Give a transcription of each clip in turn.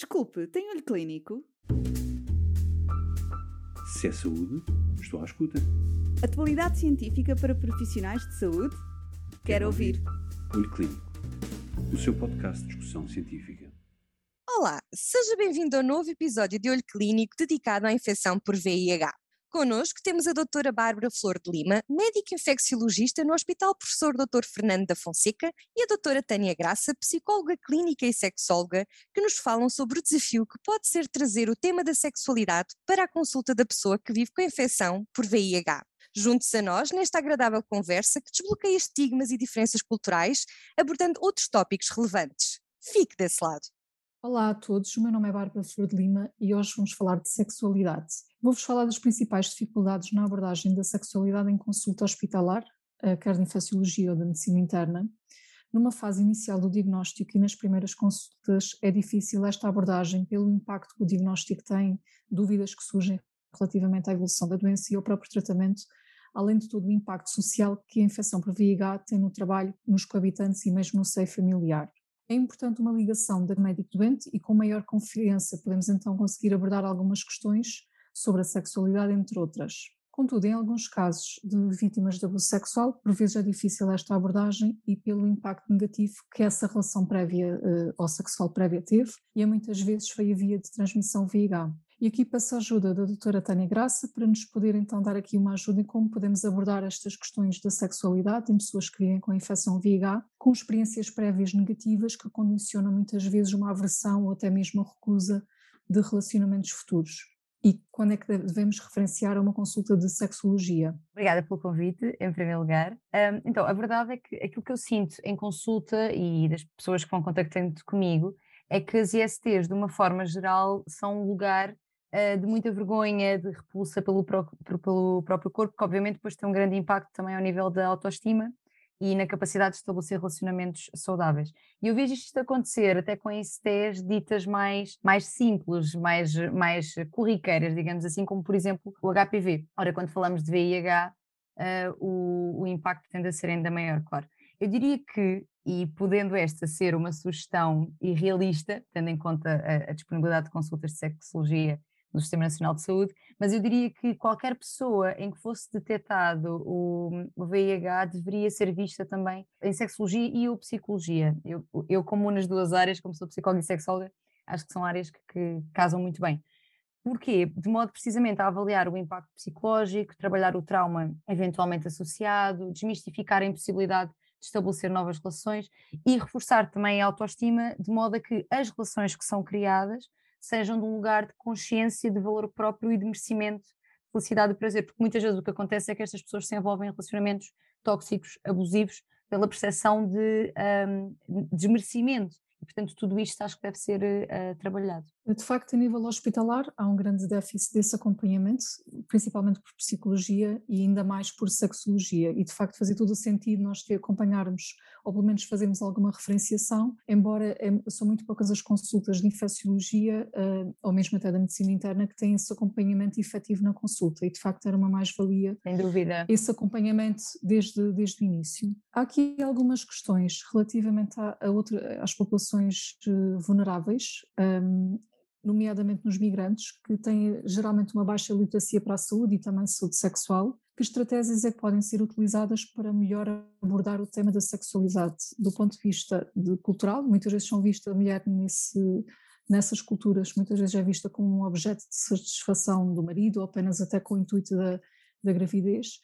Desculpe, tem olho clínico? Se é saúde, estou à escuta. Atualidade científica para profissionais de saúde? Quero ouvir. Olho Clínico, o seu podcast de discussão científica. Olá, seja bem-vindo ao novo episódio de Olho Clínico dedicado à infecção por VIH. Connosco temos a doutora Bárbara Flor de Lima, médica infecciologista no Hospital Professor Dr. Fernando da Fonseca, e a doutora Tânia Graça, psicóloga clínica e sexóloga, que nos falam sobre o desafio que pode ser trazer o tema da sexualidade para a consulta da pessoa que vive com a infecção por VIH. Junte-se a nós nesta agradável conversa que desbloqueia estigmas e diferenças culturais, abordando outros tópicos relevantes. Fique desse lado. Olá a todos, o meu nome é Bárbara Flor de Lima e hoje vamos falar de sexualidade. Vou-vos falar das principais dificuldades na abordagem da sexualidade em consulta hospitalar, quer de infecciologia ou de medicina interna. Numa fase inicial do diagnóstico e nas primeiras consultas é difícil esta abordagem pelo impacto que o diagnóstico tem, dúvidas que surgem relativamente à evolução da doença e ao próprio tratamento, além de todo o impacto social que a infecção por VIH tem no trabalho, nos coabitantes e mesmo no seio familiar. É importante uma ligação da médico-doente e com maior confiança podemos então conseguir abordar algumas questões sobre a sexualidade, entre outras. Contudo, em alguns casos de vítimas de abuso sexual, por vezes é difícil esta abordagem e pelo impacto negativo que essa relação prévia uh, ou sexual prévia teve, e é muitas vezes foi a via de transmissão VIH. E aqui peço a ajuda da doutora Tânia Graça para nos poder então dar aqui uma ajuda em como podemos abordar estas questões da sexualidade em pessoas que vivem com a infecção VIH, com experiências prévias negativas que condicionam muitas vezes uma aversão ou até mesmo a recusa de relacionamentos futuros. E quando é que devemos referenciar a uma consulta de sexologia? Obrigada pelo convite, em primeiro lugar. Então, a verdade é que aquilo que eu sinto em consulta e das pessoas que vão contactando comigo é que as ISTs, de uma forma geral, são um lugar de muita vergonha, de repulsa pelo, pelo próprio corpo, que obviamente depois tem um grande impacto também ao nível da autoestima e na capacidade de estabelecer relacionamentos saudáveis. E eu vejo isto acontecer até com ICTs ditas mais, mais simples, mais, mais corriqueiras, digamos assim, como por exemplo o HPV. Ora, quando falamos de VIH, uh, o, o impacto tende a ser ainda maior, claro. Eu diria que, e podendo esta ser uma sugestão irrealista, tendo em conta a, a disponibilidade de consultas de sexologia do Sistema Nacional de Saúde, mas eu diria que qualquer pessoa em que fosse detectado o, o VIH deveria ser vista também em sexologia e ou psicologia. Eu, eu como nas duas áreas, como sou psicóloga e sexóloga, acho que são áreas que, que casam muito bem. Porquê? De modo precisamente a avaliar o impacto psicológico, trabalhar o trauma eventualmente associado, desmistificar a impossibilidade de estabelecer novas relações e reforçar também a autoestima, de modo a que as relações que são criadas sejam de um lugar de consciência, de valor próprio e de merecimento, felicidade e prazer, porque muitas vezes o que acontece é que estas pessoas se envolvem em relacionamentos tóxicos, abusivos, pela percepção de um, desmerecimento. E, portanto, tudo isto acho que deve ser uh, trabalhado. De facto, a nível hospitalar, há um grande déficit desse acompanhamento, principalmente por psicologia e ainda mais por sexologia. E, de facto, fazia todo o sentido nós te acompanharmos, ou pelo menos fazermos alguma referenciação, embora são muito poucas as consultas de infecciologia, uh, ou mesmo até da medicina interna, que têm esse acompanhamento efetivo na consulta. E, de facto, era uma mais-valia. Sem dúvida. Esse acompanhamento desde, desde o início. Há aqui algumas questões relativamente a, a outra, às populações uh, vulneráveis. Um, nomeadamente nos migrantes, que têm geralmente uma baixa literacia para a saúde e também saúde sexual, que estratégias é que podem ser utilizadas para melhor abordar o tema da sexualidade do ponto de vista de cultural? Muitas vezes são vistas a mulher nesse, nessas culturas, muitas vezes é vista como um objeto de satisfação do marido ou apenas até com o intuito da, da gravidez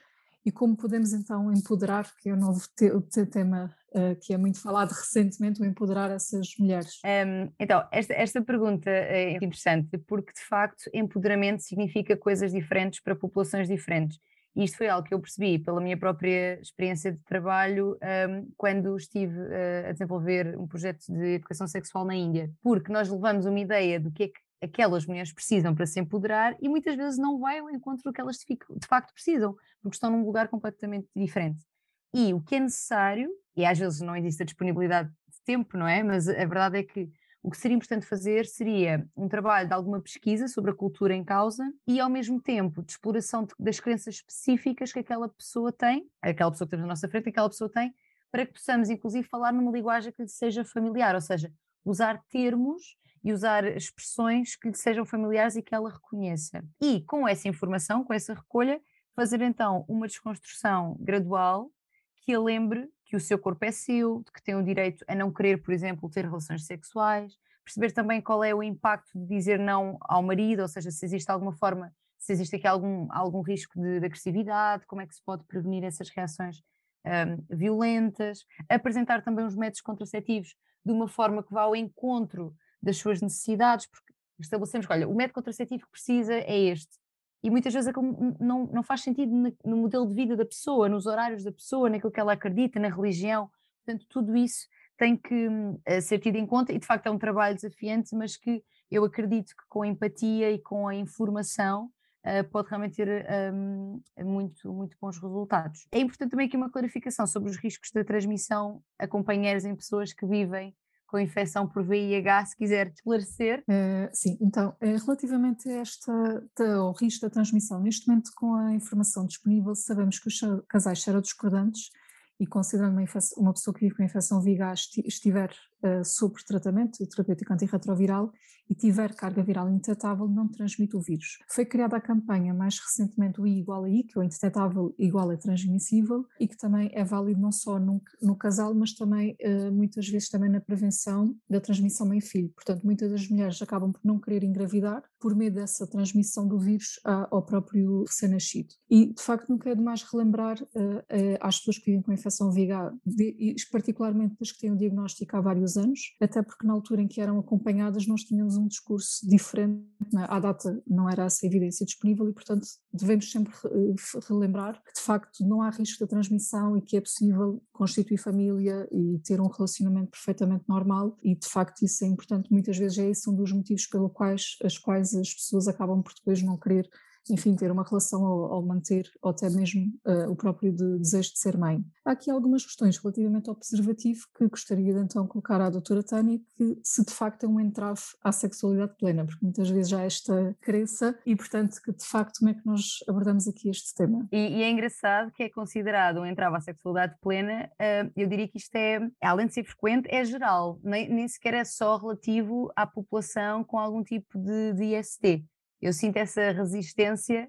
e como podemos então empoderar, que é o novo te te tema uh, que é muito falado recentemente, o empoderar essas mulheres? Um, então, esta, esta pergunta é interessante porque de facto empoderamento significa coisas diferentes para populações diferentes. E isto foi algo que eu percebi pela minha própria experiência de trabalho um, quando estive uh, a desenvolver um projeto de educação sexual na Índia. Porque nós levamos uma ideia do que é que aquelas mulheres precisam para se empoderar e muitas vezes não vai ao encontro do que elas de facto precisam, porque estão num lugar completamente diferente. E o que é necessário, e às vezes não existe a disponibilidade de tempo, não é? Mas a verdade é que o que seria importante fazer seria um trabalho de alguma pesquisa sobre a cultura em causa e, ao mesmo tempo, de exploração das crenças específicas que aquela pessoa tem, aquela pessoa que temos na nossa frente, aquela pessoa tem, para que possamos, inclusive, falar numa linguagem que lhe seja familiar, ou seja, usar termos e usar expressões que lhe sejam familiares e que ela reconheça. E com essa informação, com essa recolha, fazer então uma desconstrução gradual que a lembre que o seu corpo é seu, que tem o direito a não querer, por exemplo, ter relações sexuais, perceber também qual é o impacto de dizer não ao marido, ou seja, se existe alguma forma, se existe aqui algum, algum risco de, de agressividade, como é que se pode prevenir essas reações um, violentas, apresentar também os métodos contraceptivos de uma forma que vá ao encontro das suas necessidades, porque estabelecemos que, olha, o método contraceptivo que precisa é este. E muitas vezes não, não faz sentido no modelo de vida da pessoa, nos horários da pessoa, naquilo que ela acredita, na religião. Portanto, tudo isso tem que uh, ser tido em conta e, de facto, é um trabalho desafiante, mas que eu acredito que com a empatia e com a informação uh, pode realmente ter um, muito, muito bons resultados. É importante também aqui uma clarificação sobre os riscos da transmissão a companheiros em pessoas que vivem com infecção por VIH, se quiser esclarecer. Uh, sim, então, uh, relativamente a esta, ao risco da transmissão, neste momento, com a informação disponível, sabemos que os casais serodiscordantes e considerando uma, uma, pessoa que vive com infecção VIH estiver uh, sob tratamento terapêutico antirretroviral e tiver carga viral indetetável, não transmite o vírus. Foi criada a campanha mais recentemente o I igual a I, que é o indetetável igual a transmissível, e que também é válido não só no, no casal, mas também uh, muitas vezes também na prevenção da transmissão mãe-filho. Portanto, muitas das mulheres acabam por não querer engravidar por medo dessa transmissão do vírus ao próprio recém-nascido. E, de facto, nunca é demais relembrar uh, às pessoas que vivem com infecção VIH, particularmente das que têm o diagnóstico há vários anos, até porque na altura em que eram acompanhadas nós tínhamos um discurso diferente, é? à data não era essa evidência disponível e, portanto, devemos sempre relembrar que, de facto, não há risco da transmissão e que é possível constituir família e ter um relacionamento perfeitamente normal e, de facto, isso é importante. Muitas vezes é esse um dos motivos pelos quais as quais as pessoas acabam por depois não querer enfim, ter uma relação ou, manter, ou até mesmo uh, o próprio de, desejo de ser mãe. Há aqui algumas questões relativamente ao preservativo que gostaria de então colocar à doutora Tânia, que se de facto é um entrave à sexualidade plena, porque muitas vezes há esta crença e, portanto, que de facto como é que nós abordamos aqui este tema? E, e é engraçado que é considerado um entrave à sexualidade plena, uh, eu diria que isto é, além de ser frequente, é geral, nem, nem sequer é só relativo à população com algum tipo de, de IST eu sinto essa resistência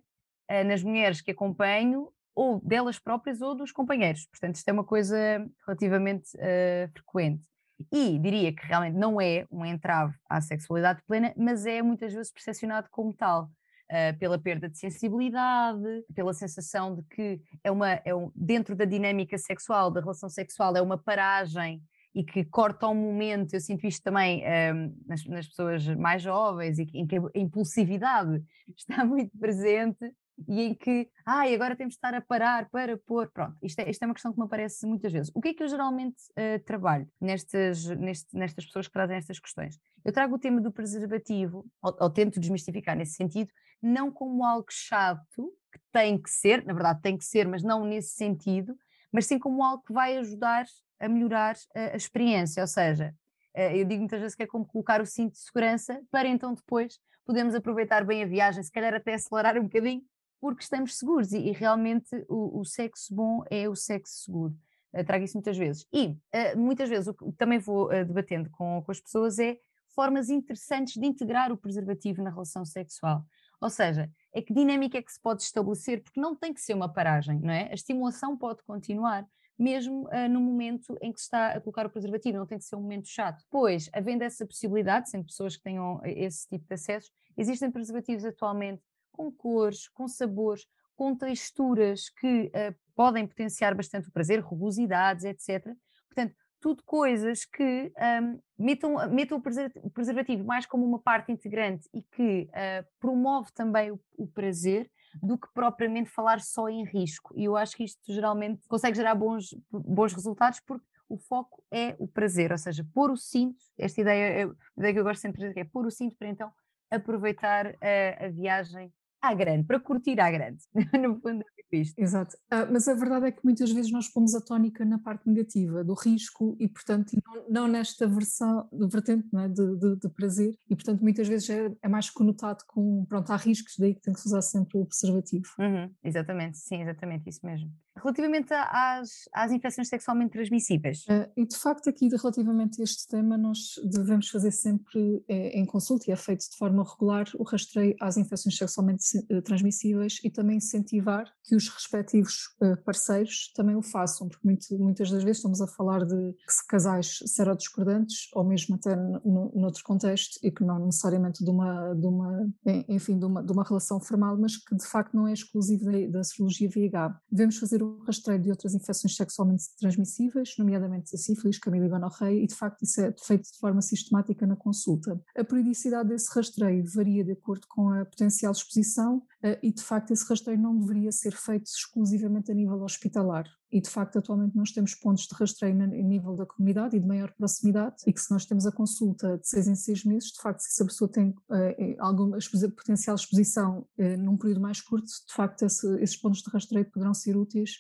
uh, nas mulheres que acompanho, ou delas próprias ou dos companheiros. Portanto, isto é uma coisa relativamente uh, frequente. E diria que realmente não é um entrave à sexualidade plena, mas é muitas vezes percepcionado como tal. Uh, pela perda de sensibilidade, pela sensação de que é uma, é um, dentro da dinâmica sexual, da relação sexual, é uma paragem e que corta um momento, eu sinto isto também um, nas, nas, pessoas mais jovens, e em que a impulsividade está muito presente e em que, ai, agora temos de estar a parar para pôr, pronto, isto é, isto é uma questão que me aparece muitas vezes. O que é que eu geralmente uh, trabalho nestas, neste, nestas pessoas que trazem estas questões? Eu trago o tema do preservativo, ou, ou tento desmistificar nesse sentido, não como algo chato, que tem que ser, na verdade tem que ser, mas não nesse sentido, mas sim como algo que vai ajudar a melhorar a, a experiência, ou seja, eh, eu digo muitas vezes que é como colocar o cinto de segurança para então depois podermos aproveitar bem a viagem, se calhar até acelerar um bocadinho, porque estamos seguros e, e realmente o, o, sexo bom é o sexo seguro. Uh, trago isso muitas vezes. E uh, muitas vezes o que também vou uh, debatendo com, com as pessoas é formas interessantes de integrar o preservativo na relação sexual. Ou seja, é que dinâmica é que se pode estabelecer, porque não tem que ser uma paragem, não é? A estimulação pode continuar, mesmo uh, no momento em que se está a colocar o preservativo, não tem que ser um momento chato. Pois, havendo essa possibilidade, sendo pessoas que tenham eh, esse tipo de acesso, existem preservativos atualmente com cores, com sabores, com texturas que uh, podem potenciar bastante o prazer, rugosidades, etc. Portanto, tudo coisas que um, metam, metam o preservativo mais como uma parte integrante e que uh, promove também o, o prazer do que propriamente falar só em risco. E eu acho que isto geralmente consegue gerar bons, bons resultados porque o foco é o prazer, ou seja, pôr o cinto, esta ideia, é, a ideia que eu gosto sempre de dizer é pôr o cinto para então aproveitar a, a viagem à grande, para curtir à grande, no fundo é isto. Exato, ah, mas a verdade é que muitas vezes nós pomos a tónica na parte negativa, do risco e portanto não, não nesta versão, vertente é? de, de, de, prazer e portanto muitas vezes é, é, mais conotado com, pronto, há riscos, daí que tem que se usar sempre o preservativo. Uhum, exatamente, sim, exatamente, isso mesmo. Relativamente às, às infecções sexualmente transmissíveis. Uh, e de facto, aqui relativamente a este tema, nós devemos fazer sempre eh, em consulta, e é feito de forma regular, o rastreio às infecções sexualmente eh, transmissíveis e também incentivar que os respectivos parceiros também o façam, porque muito, muitas das vezes estamos a falar de casais serodiscordantes, ou mesmo até no, noutro contexto, e que não necessariamente de uma, de uma enfim, de uma, de uma relação formal, mas que de facto não é exclusivo da, da serologia VIH. Devemos fazer o rastreio de outras infecções sexualmente transmissíveis, nomeadamente a sífilis, camila e gonorreia, e de facto isso é feito de forma sistemática na consulta. A periodicidade desse rastreio varia de acordo com a potencial exposição e de facto esse rastreio não deveria ser feito exclusivamente a nível hospitalar. E de facto atualmente nós temos pontos de rastreio no nível da comunidade e de maior proximidade e que se nós temos a consulta de seis em seis meses, de facto se a pessoa tem uh, alguma potencial exposição uh, num período mais curto, de facto esse, esses pontos de rastreio poderão ser úteis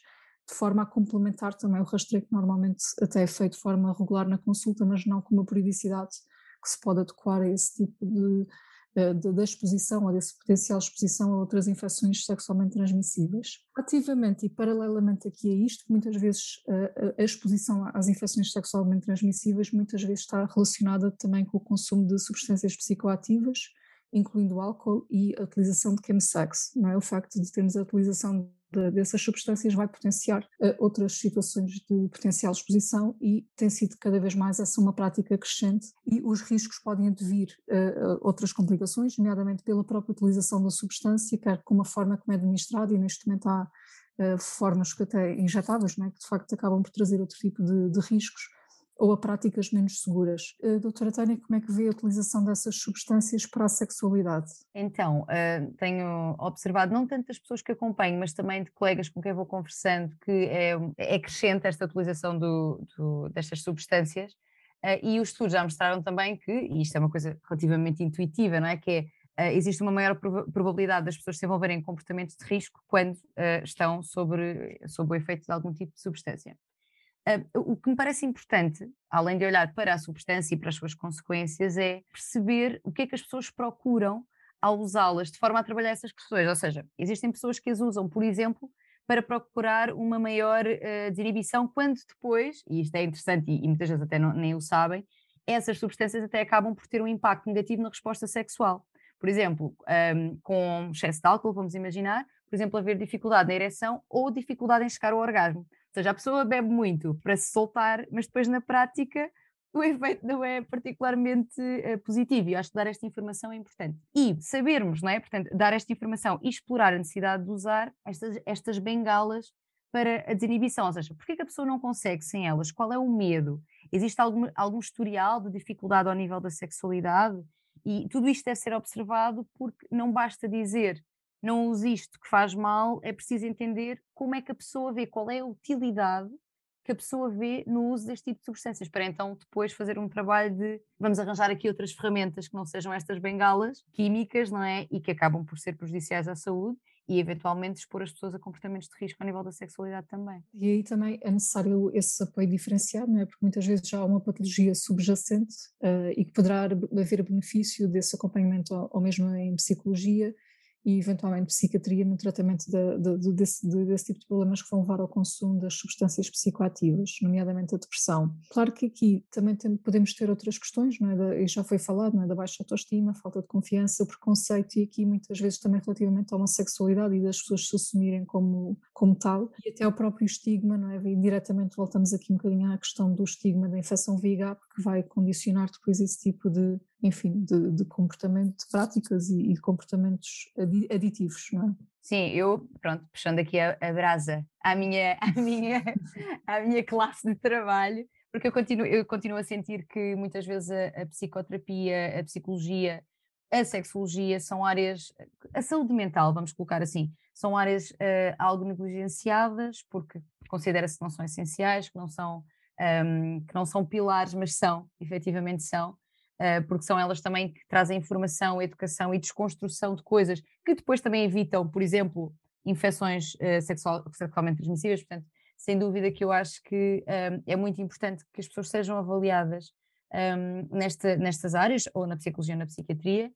de forma a complementar também o rastreio que normalmente até é feito de forma regular na consulta, mas não com uma periodicidade que se pode adequar a esse tipo de da exposição ou dessa potencial exposição a outras infecções sexualmente transmissíveis. Ativamente e paralelamente aqui a isto, muitas vezes a, a exposição às infecções sexualmente transmissíveis muitas vezes está relacionada também com o consumo de substâncias psicoativas, incluindo álcool e a utilização de chemsex, não é? O facto de termos a utilização dessas substâncias vai potenciar uh, outras situações de potencial exposição e tem sido cada vez mais essa uma prática crescente e os riscos podem advir uh, outras complicações, nomeadamente pela própria utilização da substância, quer com uma forma como é administrada e neste momento há uh, formas que até injetáveis, é? que de facto acabam por trazer outro tipo de, de riscos, ou a práticas menos seguras. Uh, doutora Tânia, como é que vê a utilização dessas substâncias para a sexualidade? Então, uh, tenho observado não tanto das pessoas que acompanho, mas também de colegas com quem vou conversando, que é, é crescente esta utilização do, do, destas substâncias. Uh, e os estudos já mostraram também que, e isto é uma coisa relativamente intuitiva, não é? Que é, existe uma maior probabilidade das pessoas se envolverem em comportamentos de risco quando estão sobre, sob o efeito de algum tipo de substância. O que me parece importante, além de olhar para a substância e para as suas consequências, é perceber o que é que as pessoas procuram ao usá-las de forma a trabalhar essas questões. Ou seja, existem pessoas que as usam, por exemplo, para procurar uma maior uh, desinibição, quando depois, e isto é interessante e, e muitas vezes até não, nem o sabem, essas substâncias até acabam por ter um impacto negativo na resposta sexual. Por exemplo, um, com excesso de álcool, vamos imaginar, por exemplo, haver dificuldade na ereção ou dificuldade em chegar ao orgasmo seja, a pessoa bebe muito para se soltar, mas depois na prática o efeito não é particularmente uh, positivo. E eu acho que dar esta informação é importante. E sabermos, não é? Portanto, dar esta informação e explorar a necessidade de usar estas, estas bengalas para a desinibição. Ou seja, porquê que a pessoa não consegue sem elas? Qual é o medo? Existe algum, algum historial de dificuldade ao nível da sexualidade? E tudo isto deve ser observado porque não basta dizer não use isto que faz mal, é preciso entender como é que a pessoa vê, qual é a utilidade que a pessoa vê no uso deste tipo de substâncias, para então depois fazer um trabalho de vamos arranjar aqui outras ferramentas que não sejam estas bengalas químicas, não é? E que acabam por ser prejudiciais à saúde e eventualmente expor as pessoas a comportamentos de risco a nível da sexualidade também. E aí também é necessário esse apoio diferenciado, não é? Porque muitas vezes já há uma patologia subjacente uh, e que poderá haver benefício desse acompanhamento ou, ou mesmo em psicologia e eventualmente psiquiatria no tratamento de, de, de, desse, desse, tipo de problemas que vão levar ao consumo das substâncias psicoativas, nomeadamente a depressão. Claro que aqui também tem, podemos ter outras questões, não é? Da, e já foi falado, não é? da baixa autoestima, falta de confiança, preconceito e aqui muitas vezes também relativamente à homossexualidade e das pessoas se assumirem como, como tal e até ao próprio estigma, não é? E diretamente voltamos aqui um bocadinho à questão do estigma da infecção VIH, porque vai condicionar depois esse tipo de, enfim, de, de comportamento, de práticas e, e, comportamentos aditivos, não é? Sim, eu, pronto, puxando aqui a, a brasa à minha, à, minha, à minha classe de trabalho, porque eu continuo, eu continuo a sentir que muitas vezes a, a psicoterapia, a psicologia, a sexologia são áreas, a saúde mental, vamos colocar assim, são áreas uh, algo negligenciadas, porque considera-se que não são essenciais, que não são, um, que não são pilares, mas são, efetivamente são, porque são elas também que trazem informação, educação e desconstrução de coisas que depois também evitam, por exemplo, infecções uh, sexual, sexualmente transmissíveis. Portanto, sem dúvida que eu acho que um, eh, é muito importante que as pessoas sejam avaliadas um, nesta, nestas áreas, ou na psicologia ou na psiquiatria,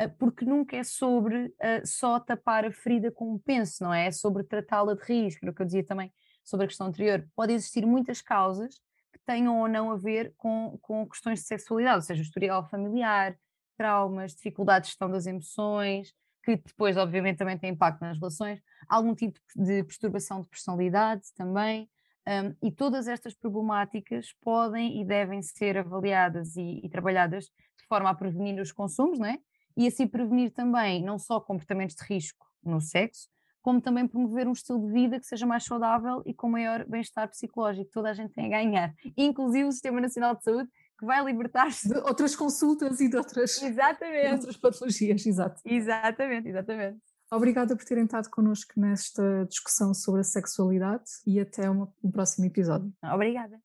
uh, porque nunca é sobre só tapar a ferida com um penso, não é? É sobre tratá-la de risco, era o que eu dizia também sobre a questão anterior, pode existir muitas causas tenham ou não a ver com, com questões de sexualidade, ou seja, historial familiar, traumas, dificuldades de gestão das emoções, que depois, obviamente, também tem impacto nas relações, algum tipo de perturbação de personalidade também. Um, e todas estas problemáticas podem e devem ser avaliadas e, e, trabalhadas de forma a prevenir os consumos, não é? E assim prevenir também não só comportamentos de risco no sexo, como também promover um estilo de vida que seja mais saudável e com maior bem-estar psicológico. Toda a gente tem a ganhar, inclusive o Sistema Nacional de Saúde, que vai libertar-se de outras consultas e de outras, exatamente. De outras patologias. Exato. Exatamente, exatamente. Obrigada por terem estado connosco nesta discussão sobre a sexualidade e até uma, um próximo episódio. Obrigada.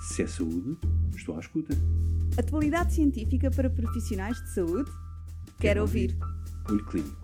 Se é saúde, estou à escuta. Atualidade científica para profissionais de saúde? Quero, Quero ouvir. ouvir. Olho Clínico,